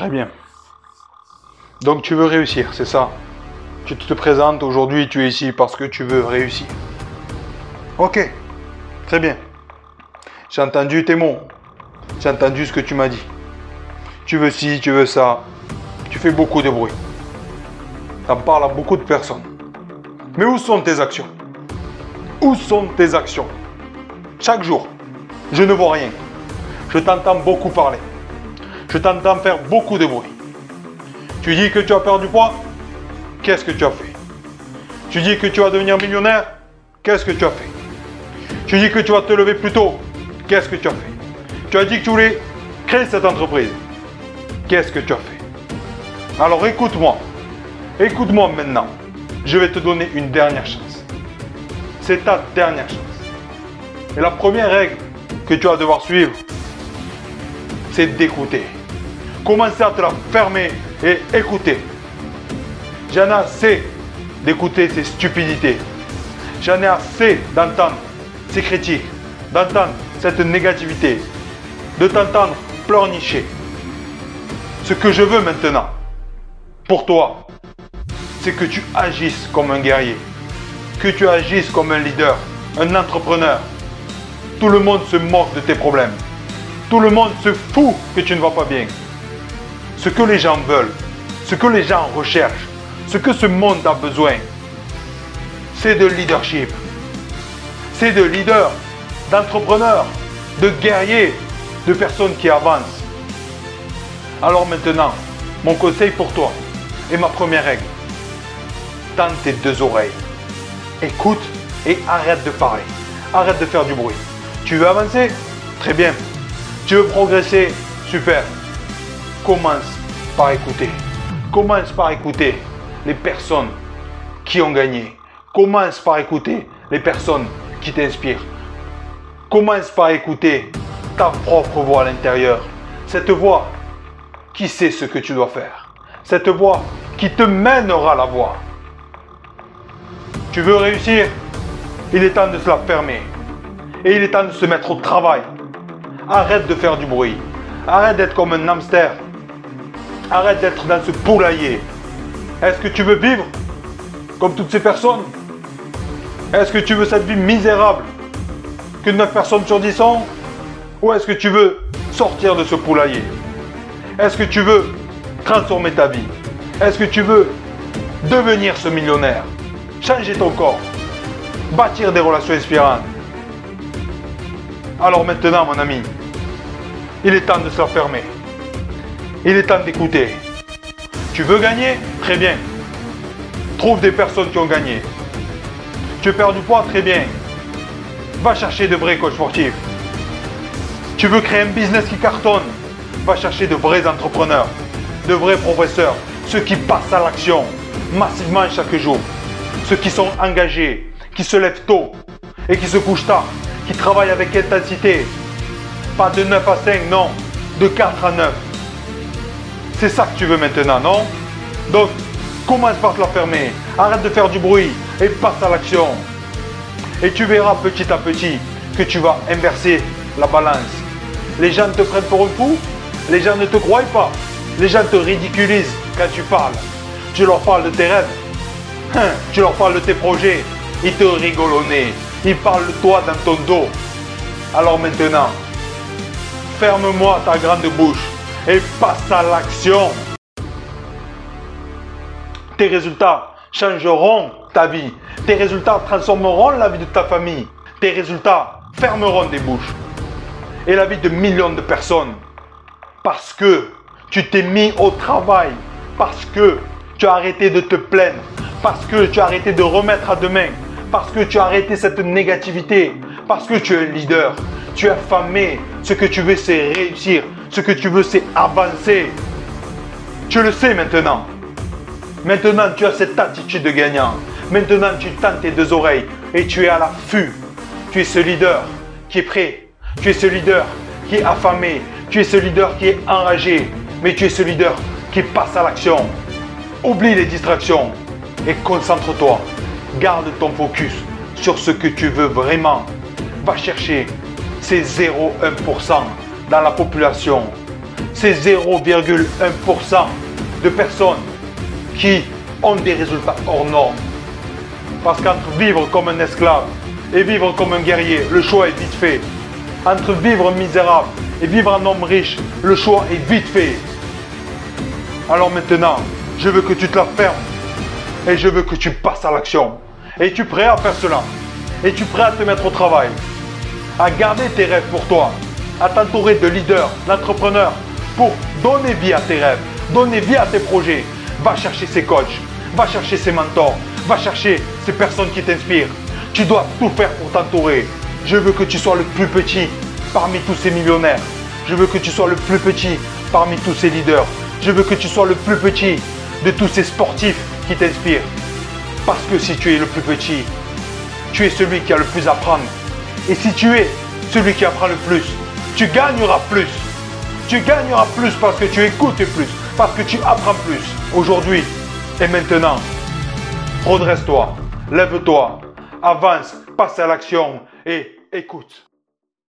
Très bien. Donc tu veux réussir, c'est ça? Tu te présentes aujourd'hui, tu es ici parce que tu veux réussir. Ok, très bien. J'ai entendu tes mots. J'ai entendu ce que tu m'as dit. Tu veux ci, tu veux ça. Tu fais beaucoup de bruit. Tu en parles à beaucoup de personnes. Mais où sont tes actions? Où sont tes actions? Chaque jour, je ne vois rien. Je t'entends beaucoup parler. Je t'entends faire beaucoup de bruit. Tu dis que tu as perdu poids Qu'est-ce que tu as fait? Tu dis que tu vas devenir millionnaire Qu'est-ce que tu as fait? Tu dis que tu vas te lever plus tôt Qu'est-ce que tu as fait? Tu as dit que tu voulais créer cette entreprise. Qu'est-ce que tu as fait? Alors écoute-moi. Écoute-moi maintenant. Je vais te donner une dernière chance. C'est ta dernière chance. Et la première règle que tu vas devoir suivre, c'est d'écouter. Commencez à te la fermer et écouter. J'en ai assez d'écouter ces stupidités. J'en ai assez d'entendre ces critiques, d'entendre cette négativité, de t'entendre pleurnicher. Ce que je veux maintenant, pour toi, c'est que tu agisses comme un guerrier, que tu agisses comme un leader, un entrepreneur. Tout le monde se moque de tes problèmes. Tout le monde se fout que tu ne vas pas bien ce que les gens veulent, ce que les gens recherchent, ce que ce monde a besoin, c'est de leadership. C'est de leaders, d'entrepreneurs, de guerriers, de personnes qui avancent. Alors maintenant, mon conseil pour toi et ma première règle. Tends tes deux oreilles. Écoute et arrête de parler. Arrête de faire du bruit. Tu veux avancer? Très bien. Tu veux progresser? Super commence par écouter. Commence par écouter les personnes qui ont gagné. Commence par écouter les personnes qui t'inspirent. Commence par écouter ta propre voix à l'intérieur. Cette voix qui sait ce que tu dois faire? Cette voix qui te mènera la voie. Tu veux réussir? Il est temps de se la fermer. Et il est temps de se mettre au travail. Arrête de faire du bruit. Arrête d'être comme un hamster Arrête d'être dans ce poulailler. Est-ce que tu veux vivre comme toutes ces personnes? Est-ce que tu veux cette vie misérable que 9 personnes sur 10 ont? Ou est-ce que tu veux sortir de ce poulailler? Est-ce que tu veux transformer ta vie? Est-ce que tu veux devenir ce millionnaire? Changer ton corps? Bâtir des relations inspirantes? Alors maintenant, mon ami, il est temps de se la fermer. Il est temps d'écouter. Tu veux gagner? Très bien. Trouve des personnes qui ont gagné. Tu perds du poids? Très bien. Va chercher de vrais coachs sportifs. Tu veux créer un business qui cartonne? Va chercher de vrais entrepreneurs, de vrais professeurs, ceux qui passent à l'action massivement chaque jour, ceux qui sont engagés, qui se lèvent tôt et qui se couchent tard, qui travaillent avec intensité. Pas de 9 à 5, non, de 4 à 9. C'est ça que tu veux maintenant, non? Donc, commence par te la fermer. Arrête de faire du bruit et passe à l'action. Et tu verras petit à petit que tu vas inverser la balance. Les gens te prennent pour un fou. Les gens ne te croient pas. Les gens te ridiculisent quand tu parles. Tu leur parles de tes rêves. Hein, tu leur parles de tes projets. Ils te rigolent au nez. Ils parlent de toi dans ton dos. Alors maintenant, ferme-moi ta grande bouche et passe à l'action. Tes résultats changeront ta vie. Tes résultats transformeront la vie de ta famille. Tes résultats fermeront des bouches. Et la vie de millions de personnes. Parce que tu t'es mis au travail. Parce que tu as arrêté de te plaindre. Parce que tu as arrêté de remettre à demain. Parce que tu as arrêté cette négativité. Parce que tu es leader. Tu es affamé. Ce que tu veux, c'est réussir. Ce que tu veux, c'est avancer. Tu le sais maintenant. Maintenant, tu as cette attitude de gagnant. Maintenant, tu tentes tes deux oreilles et tu es à l'affût. Tu es ce leader qui est prêt. Tu es ce leader qui est affamé. Tu es ce leader qui est enragé. Mais tu es ce leader qui passe à l'action. Oublie les distractions et concentre-toi. Garde ton focus sur ce que tu veux vraiment. Va chercher ces 0,1% la population. c'est 0,1% de personnes qui ont des résultats hors normes. Parce qu'entre vivre comme un esclave et vivre comme un guerrier, le choix est vite fait. Entre vivre misérable et vivre un homme riche, le choix est vite fait. Alors maintenant, je veux que tu te la fermes et je veux que tu passes à l'action. Es-tu prêt à faire cela? Es-tu prêt à te mettre au travail? À garder tes rêves pour toi? À t'entourer de leaders, d'entrepreneurs pour donner vie à tes rêves, donner vie à tes projets. Va chercher ces coachs, va chercher ces mentors, va chercher ces personnes qui t'inspirent. Tu dois tout faire pour t'entourer. Je veux que tu sois le plus petit parmi tous ces millionnaires. Je veux que tu sois le plus petit parmi tous ces leaders. Je veux que tu sois le plus petit de tous ces sportifs qui t'inspirent. Parce que si tu es le plus petit, tu es celui qui a le plus à apprendre. Et si tu es celui qui apprend le plus, tu gagneras plus. Tu gagneras plus parce que tu écoutes plus, parce que tu apprends plus. Aujourd'hui et maintenant, redresse-toi, lève-toi, avance, passe à l'action et écoute.